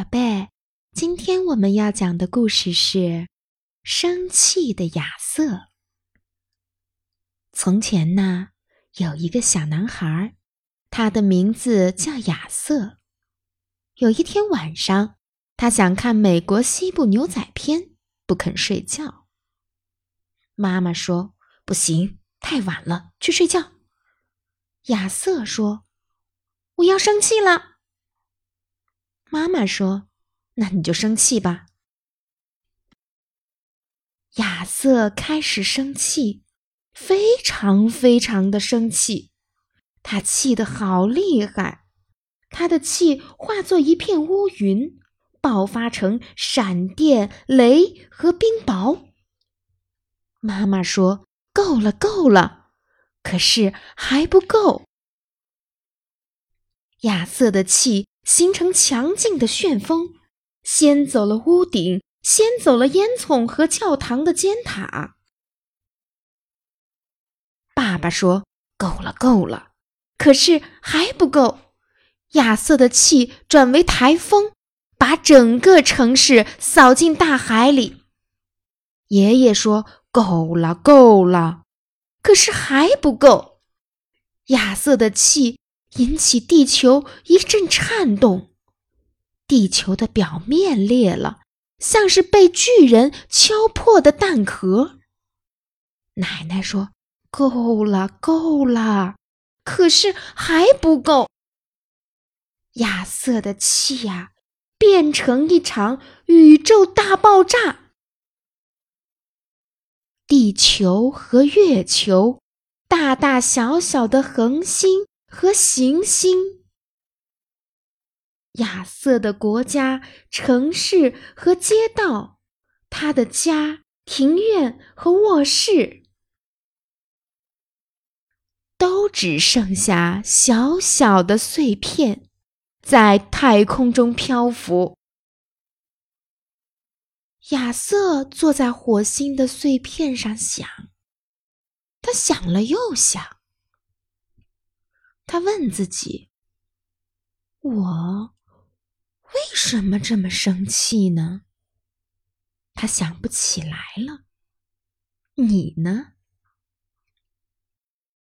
宝贝，今天我们要讲的故事是《生气的亚瑟》。从前呢，有一个小男孩，他的名字叫亚瑟。有一天晚上，他想看美国西部牛仔片，不肯睡觉。妈妈说：“不行，太晚了，去睡觉。”亚瑟说：“我要生气了。”妈妈说：“那你就生气吧。”亚瑟开始生气，非常非常的生气，他气得好厉害，他的气化作一片乌云，爆发成闪电、雷和冰雹。妈妈说：“够了，够了！”可是还不够，亚瑟的气。形成强劲的旋风，掀走了屋顶，掀走了烟囱和教堂的尖塔。爸爸说：“够了，够了！”可是还不够。亚瑟的气转为台风，把整个城市扫进大海里。爷爷说：“够了，够了！”可是还不够。亚瑟的气。引起地球一阵颤动，地球的表面裂了，像是被巨人敲破的蛋壳。奶奶说：“够了，够了！”可是还不够。亚瑟的气呀，变成一场宇宙大爆炸，地球和月球，大大小小的恒星。和行星，亚瑟的国家、城市和街道，他的家、庭院和卧室，都只剩下小小的碎片，在太空中漂浮。亚瑟坐在火星的碎片上想，他想了又想。他问自己：“我为什么这么生气呢？”他想不起来了。你呢？